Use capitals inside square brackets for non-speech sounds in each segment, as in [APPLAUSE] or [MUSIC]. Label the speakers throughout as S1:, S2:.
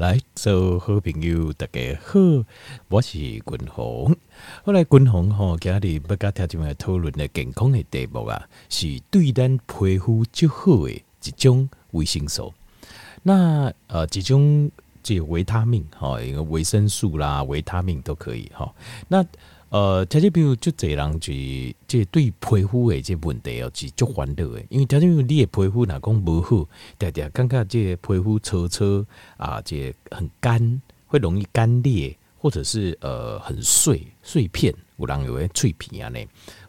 S1: 来，做好朋友大家好，我是君鸿。后来君鸿吼，今日不甲听众们讨论的健康的题目啊，是对咱皮肤最好的一种维生素。那呃，一种这维他命哈，一个维生素啦，维他命都可以哈。那呃，条件比如就这人，就，这对皮肤的这问题哦，是足烦恼的。因为条件比如你的皮肤哪讲不好，常常感觉这皮肤粗糙啊，这很干，会容易干裂，或者是呃很碎碎片，有人有诶脆皮啊呢，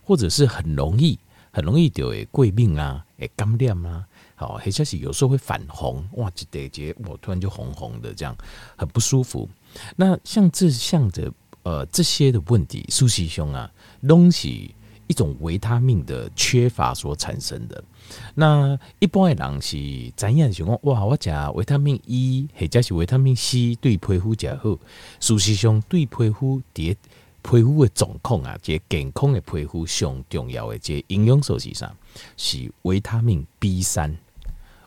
S1: 或者是很容易很容易就会过敏啊，诶干裂啊，好，或者是有时候会反红，哇，这得这我突然就红红的，这样很不舒服。那像这像着。呃，这些的问题，苏西兄啊，东西一种维他命的缺乏所产生的。那一般的人是怎样想讲？哇，我讲维他命 E 或者是维他命 C 对皮肤较好。苏西兄对皮肤的皮肤的状况啊，这健康的皮肤上重要的这营养素是啥？是维他命 B 三。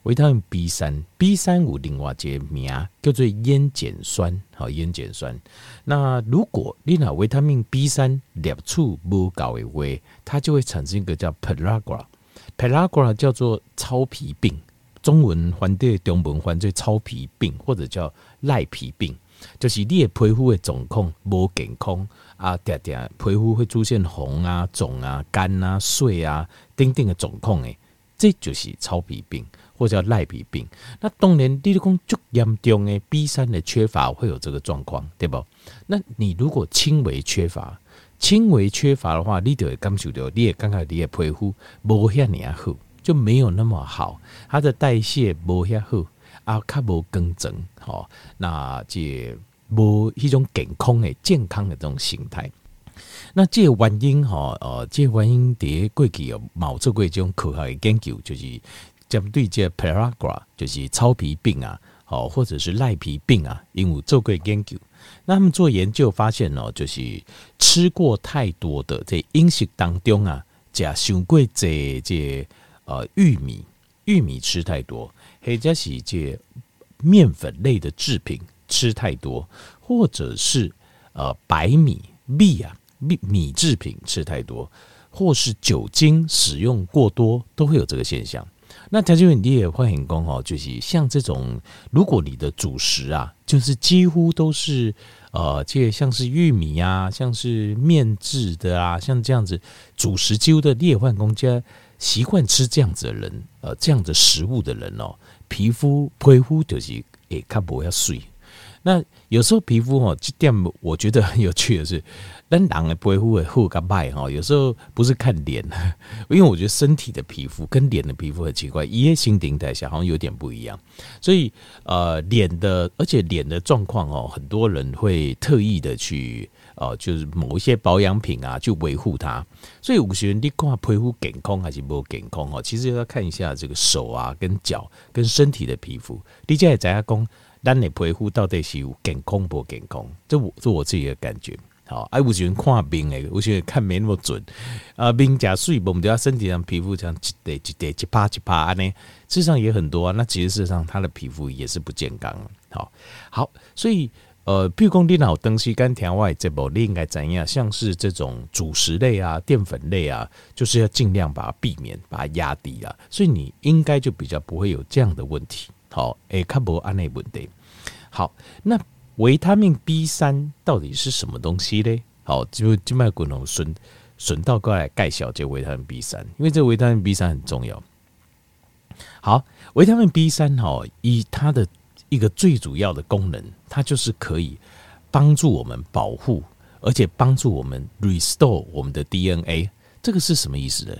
S1: 维他命 B 三，B 三有另外一个名叫做烟碱酸，好烟碱酸。那如果你拿维他命 B 三摄取不够的话，它就会产生一个叫 pellagra，pellagra 叫做糙皮病，中文翻译中文翻做糙皮病，或者叫赖皮病，就是你的皮肤的状况不健康啊，点点皮肤会出现红啊、肿啊、干啊、碎啊、等等的状况诶，这就是糙皮病。或者叫赖皮病，那当然，你讲最严重的 B 三的缺乏会有这个状况，对不？那你如果轻微缺乏，轻微缺乏的话，你就会感受到，你也感觉你的皮肤无遐尔好，就没有那么好，它的代谢无遐好，啊，较无更正，好，那这无一种健康的健康的这种形态。那这个原因哈，呃，这个原因在过去有冇做过这种科学的研究，就是。针对这 p a r a g r a 就是糙皮病啊，好，或者是赖皮病啊，因为做过研究，那他们做研究发现哦，就是吃过太多的在饮食当中啊，加上过这这呃玉米，玉米吃太多，或者是这面粉类的制品吃太多，或者是呃白米米啊米米制品吃太多，或是酒精使用过多，都会有这个现象。那条件你也会很讲哦，就是像这种，如果你的主食啊，就是几乎都是呃，这像是玉米啊，像是面制的啊，像这样子主食几乎的劣换工家习惯吃这样子的人，呃，这样子食物的人哦，皮肤皮肤就是诶，较不要水。那有时候皮肤哦，这点我觉得很有趣的是。[LAUGHS] 那人的皮肤会好跟坏哈，有时候不是看脸，[LAUGHS] 因为我觉得身体的皮肤跟脸的皮肤很奇怪，一夜新陈代谢好像有点不一样，所以呃脸的，而且脸的状况哦，很多人会特意的去哦，就是某一些保养品啊，去维护它。所以有时你看皮肤健康还是不健康哦，其实要看一下这个手啊、跟脚、跟身体的皮肤。你这在讲，咱的皮肤到底是有健康不健康？这我这我自己的感觉。好，哎，我喜欢看病诶，我觉得看没那么准。啊，病假水不？我们就要身体上皮肤这样一点一点一趴一趴呢，事实上也很多啊。那其实事实上，他的皮肤也是不健康。好，好，所以呃，譬如讲你脑东西跟甜外这部，你应该怎样？像是这种主食类啊、淀粉类啊，就是要尽量把它避免，把它压低啊。所以你应该就比较不会有这样的问题。好，诶，看不安内问题。好，那。维他命 B 三到底是什么东西呢？好，就就卖滚龙顺顺道过来盖小这维他命 B 三，因为这维他命 B 三很重要。好，维他命 B 三哈，以它的一个最主要的功能，它就是可以帮助我们保护，而且帮助我们 restore 我们的 DNA。这个是什么意思呢？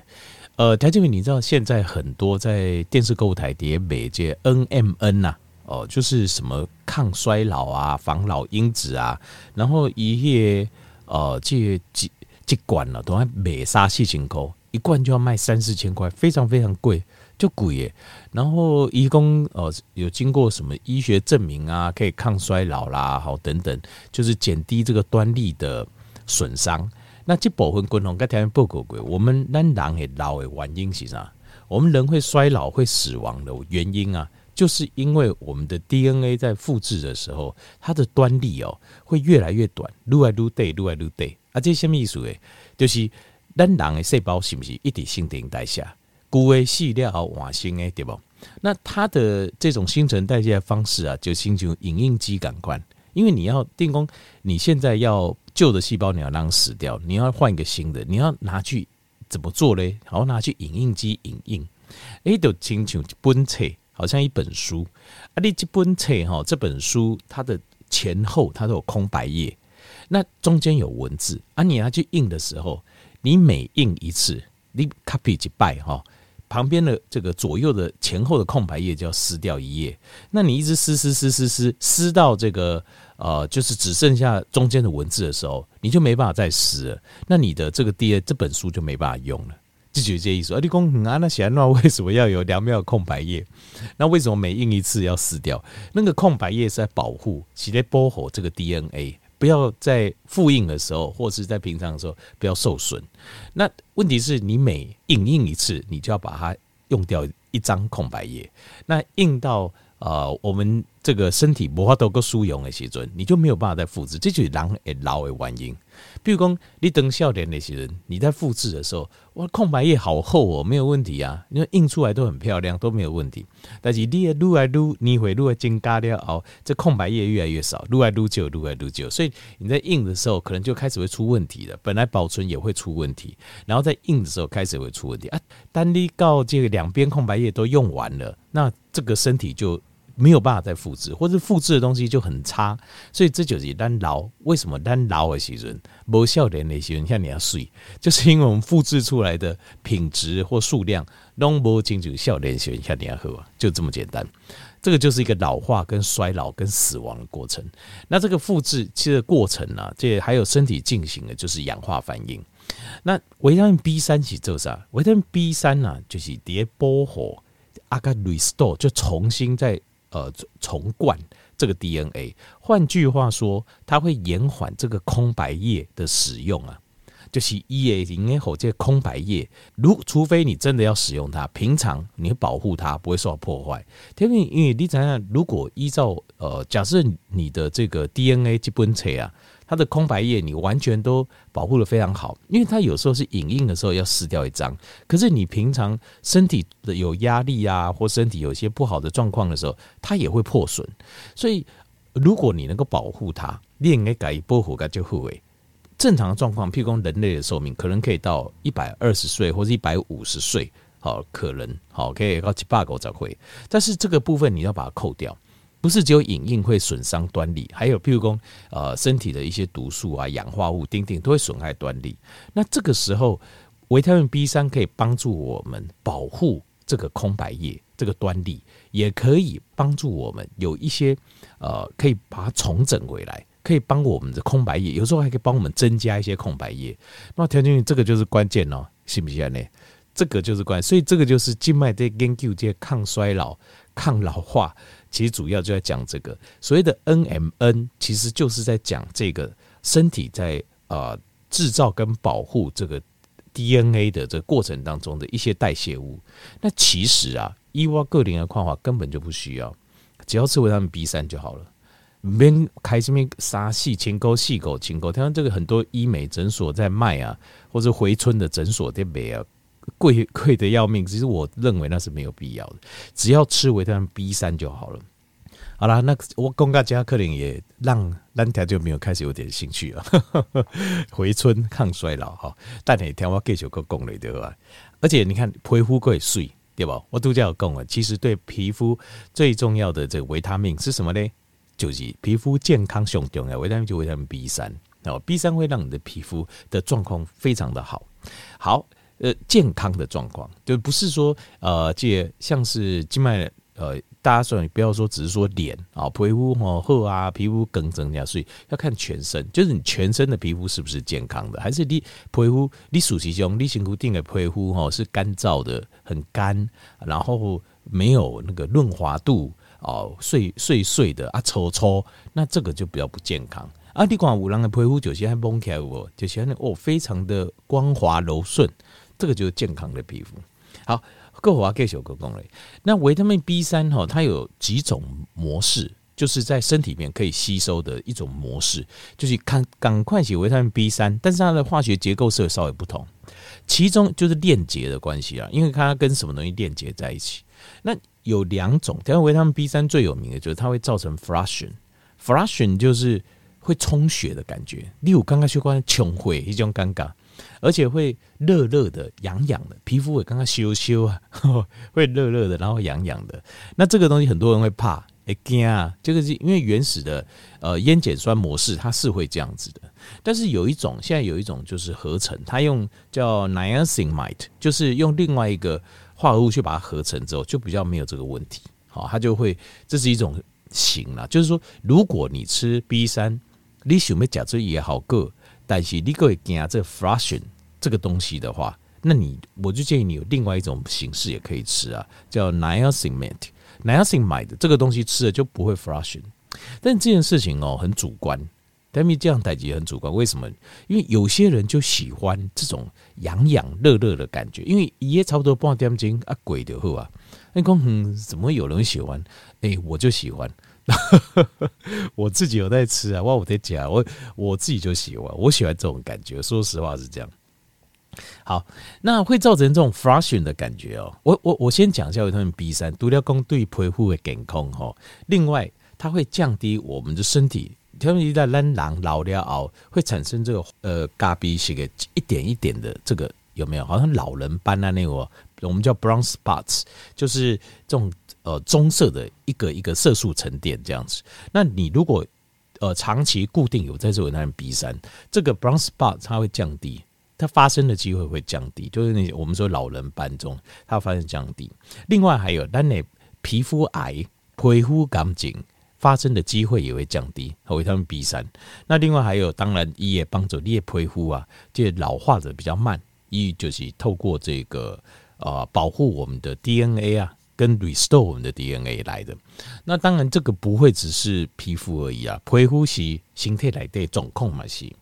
S1: 呃，台这边你知道现在很多在电视购物台碟美这 NMN 呐、哦，就是什么抗衰老啊、防老因子啊，然后一些呃，这几几罐了，都还美杀细菌膏，一罐就要卖三四千块，非常非常贵，就贵耶。然后一共呃有经过什么医学证明啊，可以抗衰老啦，好等等，就是减低这个端粒的损伤。那这部分共同跟条件报告过，我们人人会老的原因是啥？我们人会衰老、会死亡的原因啊？就是因为我们的 DNA 在复制的时候，它的端粒哦会越来越短，愈来愈短，愈来愈短。啊，这什么意思诶？就是咱人的细胞是不是一直新陈代谢？旧的死了后换新的，对不？那它的这种新陈代谢的方式啊，就形成影印机感官。因为你要定工，你现在要旧的细胞你要让死掉，你要换一个新的，你要拿去怎么做嘞？好，拿去影印机影印。诶，就亲像一本册，好像一本书。啊，你这本册哈，这本书它的前后它都有空白页。那中间有文字啊，你要去印的时候，你每印一次，你 copy 一摆哈，旁边的这个左右的前后的空白页就要撕掉一页。那你一直撕撕撕撕撕撕到这个呃，就是只剩下中间的文字的时候，你就没办法再撕了。那你的这个第二这本书就没办法用了，就觉得这意思。啊，你讲啊，那写那为什么要有两秒空白页？那为什么每印一次要撕掉？那个空白页是在保护，是在保护这个 DNA。不要在复印的时候，或是在平常的时候不要受损。那问题是你每影印一次，你就要把它用掉一张空白页。那印到呃我们这个身体无法度个使用的时阵，你就没有办法再复制。这就是人会老的原因。比如讲，你等笑脸那些人，你在复制的时候，哇，空白页好厚哦，没有问题啊，因为印出来都很漂亮，都没有问题。但是你越来越，你会越增加了哦，这空白页越来越少，越来越久，越来越久，所以你在印的时候，可能就开始会出问题了。本来保存也会出问题，然后在印的时候开始会出问题啊。当你到这个两边空白页都用完了，那这个身体就。没有办法再复制，或者复制的东西就很差，所以这就是单老为什么单老的时阵无笑脸的时阵像你要睡，就是因为我们复制出来的品质或数量拢无亲像少年时阵像你要喝，就这么简单。这个就是一个老化跟衰老跟死亡的过程。那这个复制其实过程呢、啊，这还有身体进行的就是氧化反应。那维他命 B 三是做啥？维他命 B 三呢，就是叠保护阿个 restore 就重新再。呃，重灌这个 DNA，换句话说，它会延缓这个空白页的使用啊。就是 E A 零 A 后这个空白页，如除非你真的要使用它，平常你保护它不会受到破坏。因为因为你想想，如果依照呃，假设你的这个 DNA 基本册啊。它的空白页你完全都保护的非常好，因为它有时候是影印的时候要撕掉一张，可是你平常身体的有压力啊，或身体有些不好的状况的时候，它也会破损。所以如果你能够保护它，练个改保护个就会。正常的状况，譬如说人类的寿命可能可以到一百二十岁或者一百五十岁，好，可能好可以到七八个才会，但是这个部分你要把它扣掉。不是只有影印会损伤端粒，还有譬如说，呃，身体的一些毒素啊、氧化物、丁丁都会损害端粒。那这个时候，维他命 B 三可以帮助我们保护这个空白页、这个端粒，也可以帮助我们有一些呃，可以把它重整回来，可以帮我们的空白页，有时候还可以帮我们增加一些空白页。那条件这个就是关键哦，信不信呢？这个就是关，所以这个就是静脉在研究这些抗衰老、抗老化。其实主要就在讲这个所谓的 NMN，其实就是在讲这个身体在啊制造跟保护这个 DNA 的这个过程当中的一些代谢物。那其实啊，伊娃个人的矿化根本就不需要，只要吃维他命 B 三就好了。免开什么沙细清沟细狗清沟，听这个很多医美诊所在卖啊，或者回春的诊所在卖啊。贵贵的要命，其实我认为那是没有必要的，只要吃维他命 B 三就好了。好了，那我公告加克林也让兰条就没有开始有点兴趣了。[LAUGHS] 回春抗衰老哈，但你听我继续个讲了对吧？而且你看皮肤贵水对吧？我都叫有讲了，其实对皮肤最重要的这个维他命是什么呢？就是皮肤健康上重要维他命就维他命 B 三哦，B 三会让你的皮肤的状况非常的好，好。呃，健康的状况就不是说呃，这像是静脉呃，大家说你不要说只是说脸啊，皮肤哦厚啊，皮肤更增加，所以要看全身，就是你全身的皮肤是不是健康的，还是你皮肤你属其中你辛苦定的皮肤吼是干燥的，很干，然后没有那个润滑度哦，碎碎碎的啊，粗粗，那这个就比较不健康。啊，你讲有人的皮肤就是还蒙起来哦，就是那哦，非常的光滑柔顺。这个就是健康的皮肤。好，够啊，够小够功嘞。那维他命 B 三哈，它有几种模式，就是在身体里面可以吸收的一种模式，就是看赶快写维他命 B 三，但是它的化学结构是稍微不同，其中就是链接的关系啊，因为它跟什么东西链接在一起。那有两种，但是维他命 B 三最有名的就是它会造成 flushion，flushion 就是会充血的感觉，例如刚刚说关穷会一种尴尬。而且会热热的、痒痒的，皮肤会刚刚羞羞啊，[LAUGHS] 会热热的，然后痒痒的。那这个东西很多人会怕，会惊啊。这个是因为原始的呃烟碱酸模式，它是会这样子的。但是有一种，现在有一种就是合成，它用叫 niacinamide，就是用另外一个化合物去把它合成之后，就比较没有这个问题。好，它就会这是一种型啦，就是说，如果你吃 B 三，你想要假设也好个。但是你各位惊这 flushing 这个东西的话，那你我就建议你有另外一种形式也可以吃啊，叫 niacinamide。niacinamide 这个东西吃了就不会 flushing。但这件事情哦很主观，但是这样代志很主观。为什么？因为有些人就喜欢这种痒痒热热的感觉，因为也差不多半点钟啊，鬼的喝啊。那讲嗯，怎么会有人喜欢？哎、欸，我就喜欢。[LAUGHS] 我自己有在吃啊，哇！我在讲，我我自己就喜欢，我喜欢这种感觉。说实话是这样。好，那会造成这种 flushing 的感觉哦。我我我先讲一下维他命 B 三，独了公对皮肤的健康哈。另外，它会降低我们的身体，特别是在咱人老了后会产生这个呃咖啡是个一点一点的这个有没有？好像老人斑啊那个，我们叫 brown spots，就是这种。呃，棕色的一个一个色素沉淀这样子。那你如果呃长期固定有在这维他命 B 三，这个 brown spot 它会降低，它发生的机会会降低，就是那我们说老人斑中它发生降低。另外还有，当你皮肤癌、皮肤干净发生的机会也会降低，和维他命 B 三。那另外还有，当然也帮助你的皮肤啊，这老化的比较慢，一就是透过这个呃保护我们的 DNA 啊。跟 restore 我们的 DNA 来的，那当然这个不会只是皮肤而已啊，皮肤是形态来的总控嘛是。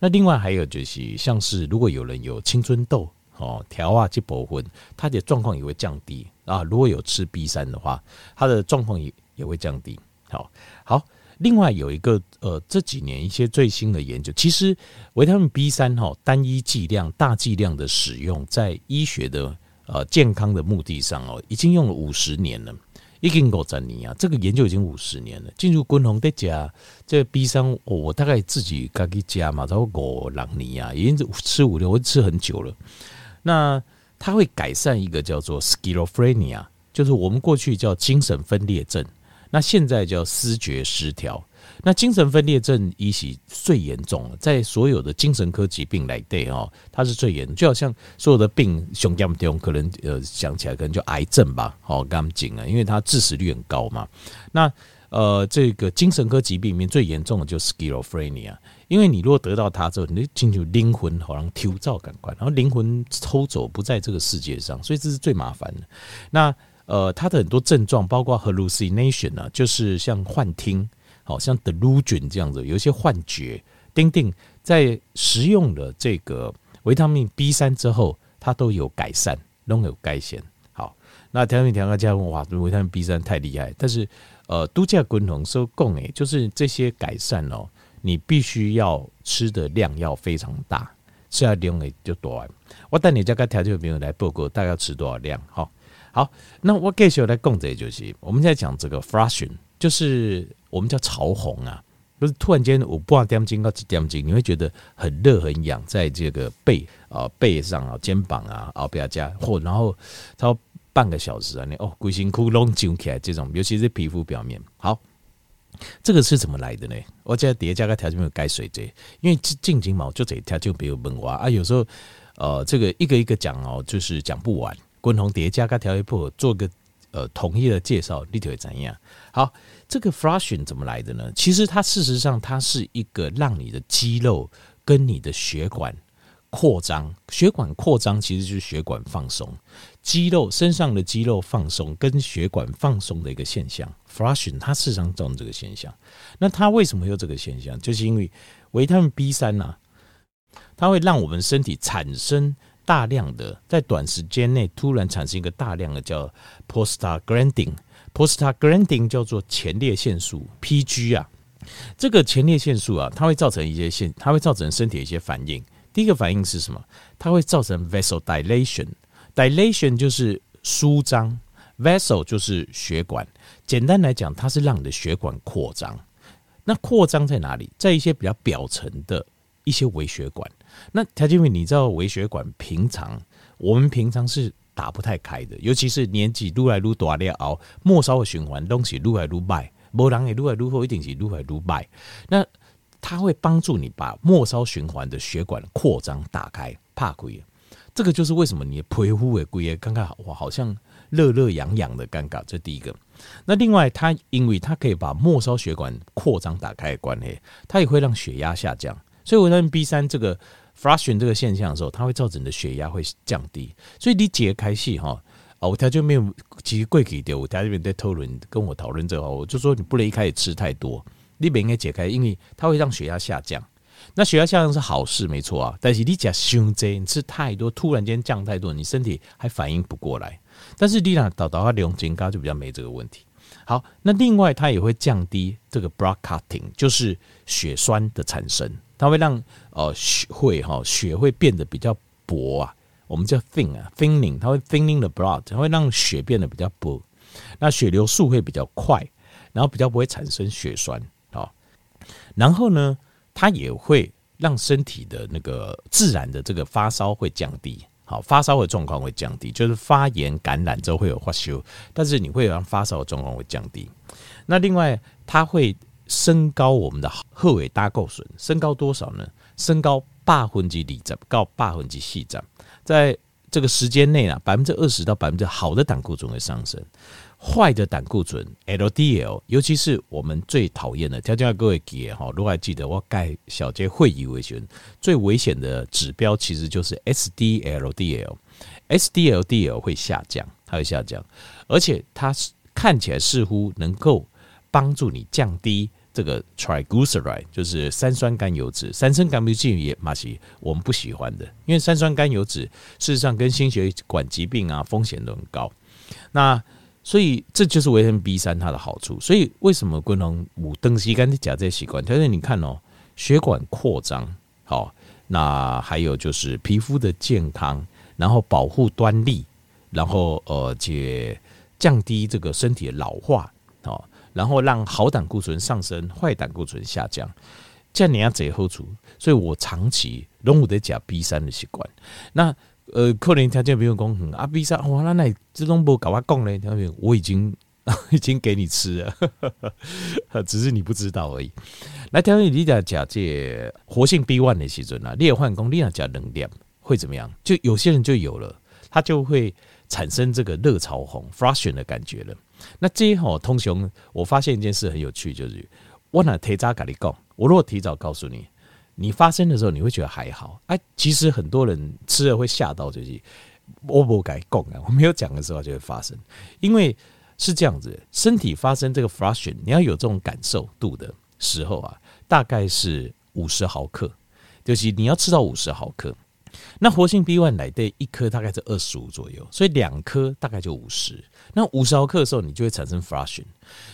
S1: 那另外还有就是，像是如果有人有青春痘哦，调啊这部分，他的状况也会降低啊。如果有吃 B 三的话，他的状况也也会降低。好，好，另外有一个呃，这几年一些最新的研究，其实维他命 B 三哈，单一剂量、大剂量的使用，在医学的。呃，健康的目的上哦，已经用了五十年了，已经够十年啊！这个研究已经五十年了。进入滚红的家，这个 B 三，我大概自己自己加嘛，超过五六年啊，已经吃五六，我吃很久了。那它会改善一个叫做 schizophrenia，就是我们过去叫精神分裂症，那现在叫思觉失调。那精神分裂症一起最严重了，在所有的精神科疾病来对哦，它是最严，就好像所有的病，胸腔痛可能呃想起来可能就癌症吧，好干净啊，因为它致死率很高嘛。那呃，这个精神科疾病里面最严重的就是 schizophrenia，因为你如果得到它之后，你进入灵魂好像抽走感官，然后灵魂抽走不在这个世界上，所以这是最麻烦的。那呃，它的很多症状包括 hallucination 啊，就是像幻听。好像 delusion 这样子，有一些幻觉。丁丁在食用了这个维他命 B 三之后，它都有改善，都有改善。好，那调命调个家问哇，维他命 B 三太厉害。但是呃，度假滚筒收供诶，就是这些改善哦，你必须要吃的量要非常大，吃下量诶就多。我带你这个调酒朋友来报告，大概要吃多少量？好，好，那我继续来讲这就是我们现在讲这个 flushing 就是。我们叫潮红啊，就是突然间我半点钟到几点钟，你会觉得很热很痒，在这个背啊背上啊肩膀啊啊不要加或然后超半个小时啊，你哦鬼辛苦拢揪起来这种，尤其是皮肤表面。好，这个是怎么来的呢？我在叠加个条件没有改水这，因为近近毛就这条就没有问话啊，有时候呃这个一个一个讲哦，就是讲不完。滚红叠加个条件不做个呃统一的介绍，你就会怎样？好。这个 flushing 怎么来的呢？其实它事实上它是一个让你的肌肉跟你的血管扩张，血管扩张其实就是血管放松，肌肉身上的肌肉放松跟血管放松的一个现象。flushing 它事实上造成这个现象。那它为什么有这个现象？就是因为维他命 B 三呐，它会让我们身体产生。大量的在短时间内突然产生一个大量的叫 postagranding。postagranding 叫做前列腺素 PG 啊，这个前列腺素啊，它会造成一些现，它会造成身体一些反应。第一个反应是什么？它会造成 vessel dilation，dilation 就是舒张，vessel 就是血管。简单来讲，它是让你的血管扩张。那扩张在哪里？在一些比较表层的一些微血管。那条件员，你知道微血管平常我们平常是打不太开的，尤其是年纪愈来愈大了熬，末梢的循环东西愈来愈慢，没人会愈来愈好，一定是愈来愈慢。那它会帮助你把末梢循环的血管扩张打开，怕鬼。这个就是为什么你皮肤会贵，刚刚哇，好像热热痒痒的尴尬。这第一个。那另外，它因为它可以把末梢血管扩张打开的关系，它也会让血压下降。所以维他命 B 三这个 flushing 这个现象的时候，它会造成你的血压会降低。所以你解开戏哈，哦，他就没有其实贵给掉，他这边在讨论跟我讨论这个，我就说你不能一开始吃太多。你不应该解开，因为它会让血压下降。那血压下降是好事，没错啊。但是你吃太多，你吃太多，突然间降太多，你身体还反应不过来。但是你俩导导它流金高就比较没这个问题。好，那另外它也会降低这个 blood clotting，就是血栓的产生。它会让呃血会哈血会变得比较薄啊，我们叫 thin 啊 thinning，它会 thinning the blood，它会让血变得比较薄，那血流速会比较快，然后比较不会产生血栓。然后呢，它也会让身体的那个自然的这个发烧会降低，好，发烧的状况会降低，就是发炎感染之后会有发烧，但是你会让发烧的状况会降低。那另外，它会升高我们的后尾胆固醇，升高多少呢？升高八分之二十到百分之四十，在这个时间内啊，百分之二十到百分之好的胆固醇会上升。坏的胆固醇 LDL，尤其是我们最讨厌的，条件各位记哈，如果还记得我盖小杰会议为选最危险的指标，其实就是 SDLDL，SDLDL 会下降，它会下降，而且它看起来似乎能够帮助你降低这个 triglyceride，就是三酸甘油脂，三酸甘油脂也嘛是我们不喜欢的，因为三酸甘油脂事实上跟心血管疾病啊风险都很高，那。所以这就是维他命 B 三它的好处。所以为什么贵人有长时间的吃这些习惯？但是你看哦，血管扩张，好，那还有就是皮肤的健康，然后保护端粒，然后呃且降低这个身体的老化，然后让好胆固醇上升，坏胆固醇下降，这样你要最好处。所以我长期都有在吃 B 三的习惯。那呃，可能条件比如讲，啊 B 三，哇，那那这种不搞我讲嘞，条件我已经 [LAUGHS] 已经给你吃了，[LAUGHS] 只是你不知道而已。来，条件你讲讲这活性 B one 的时阵啊，你也换工，你要加能量会怎么样？就有些人就有了，他就会产生这个热潮红 flushing 的感觉了。那这一吼，通常我发现一件事很有趣，就是我拿提早跟你讲，我如果提早告诉你。你发生的时候，你会觉得还好。哎，其实很多人吃了会吓到，就是我不该讲啊，我没有讲的时候就会发生。因为是这样子，身体发生这个 flushing，你要有这种感受度的时候啊，大概是五十毫克，就是你要吃到五十毫克。那活性 B one 来的一颗大概是二十五左右，所以两颗大概就五十。那五十毫克的时候，你就会产生 flushing。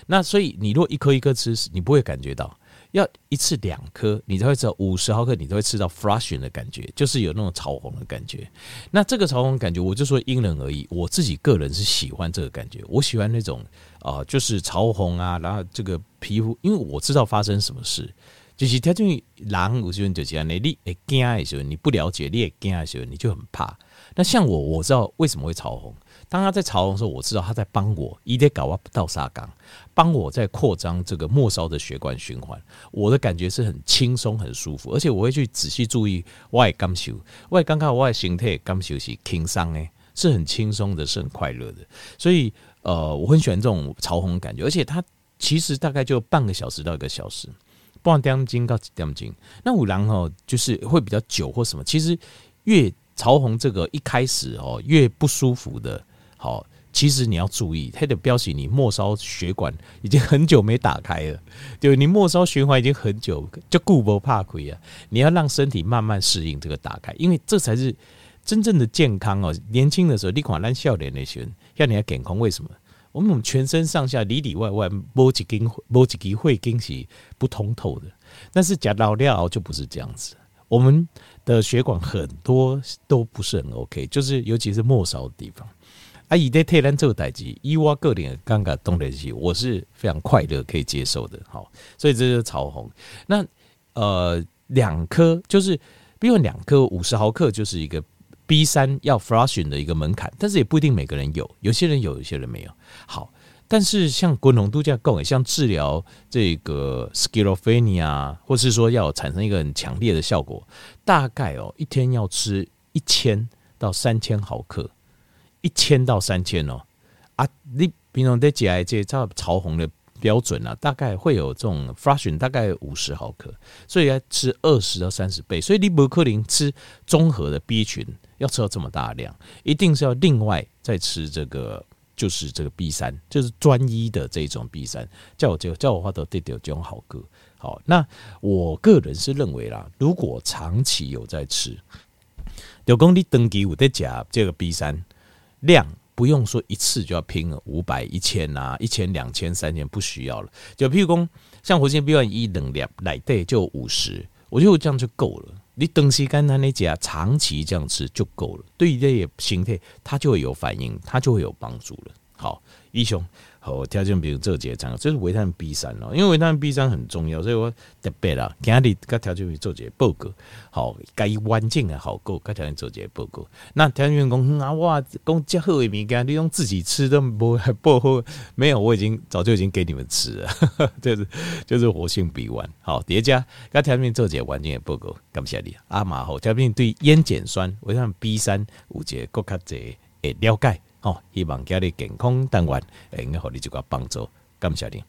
S1: 那所以你如果一颗一颗吃，你不会感觉到。要一次两颗，你才会知道五十毫克，你都会吃到 flushing 的感觉，就是有那种潮红的感觉。那这个潮红感觉，我就说因人而异。我自己个人是喜欢这个感觉，我喜欢那种啊、就是潮红啊，然后这个皮肤，因为我知道发生什么事。就是他就狼，我就就是你你会惊的时候，你不了解，你也惊的时候，你就很怕。那像我，我知道为什么会潮红。当他在潮红的时候，我知道他在帮我，一点搞我倒沙缸，帮我在扩张这个末梢的血管循环。我的感觉是很轻松、很舒服，而且我会去仔细注意我的感受，我刚刚我的身体感受是轻松诶，是很轻松的，是很快乐的。所以呃，我很喜欢这种潮红感觉，而且它其实大概就半个小时到一个小时，半点钟到几点钟。那五郎哦，就是会比较久或什么。其实越潮红这个一开始哦，越不舒服的。好，其实你要注意，它的标记你末梢血管已经很久没打开了，[LAUGHS] 对，你末梢循环已经很久就顾不怕亏啊！你要让身体慢慢适应这个打开，因为这才是真正的健康哦，年轻的时候你看咱笑脸的时候，要你要健康，为什么？我们全身上下里里外外某几根某几根会根是不通透的，但是假老料就不是这样子。我们的血管很多都不是很 OK，就是尤其是末梢的地方。啊，以在退单这个代志，以我个人刚刚动的起，我是非常快乐可以接受的。好，所以这是潮红。那呃，两颗就是，比如两颗五十毫克就是一个 B 三要 flushing 的一个门槛，但是也不一定每个人有，有些人有，有些人没有。好，但是像滚龙度假够，像治疗这个 schizophrenia，或是说要产生一个很强烈的效果，大概哦一天要吃一千到三千毫克。一千到三千哦，啊，你平常在解这这潮红的标准啊，大概会有这种 flushing 大概五十毫克，所以要吃二十到三十倍，所以你不可能吃综合的 B 群，要吃到这么大量，一定是要另外再吃这个，就是这个 B 三，就是专一的这种 B 三，叫我就叫我话都得掉这种好个，好，那我个人是认为啦，如果长期有在吃，就讲你登记有在加这个 B 三。量不用说一次就要拼了五百一千呐，一千两千三千不需要了。就譬如说像活性 B 1一能量来对就五十，我觉得这样就够了。你东西刚才那家长期这样吃就够了，对这些形态它就会有反应，它就会有帮助了。好，一雄。好，条件比如这节参考，这是维他命 B 三咯，因为维他命 B 三很重要，所以我特别啦，今日个条件比做节报告，好，该环境啊好够，该条件做节报告。那条件员工啊，哇，讲这好的物件，你用自己吃都不 [LAUGHS] 不好，没有，我已经早就已经给你们吃了，[LAUGHS] 就是就是活性 B 1好叠加，该条件做节环境的报告，感谢你。阿马好，条件对烟碱酸维他命 B 三有节更加侪诶了解。哦，希望家里健康单元，诶，应该互你一个帮助，感谢你。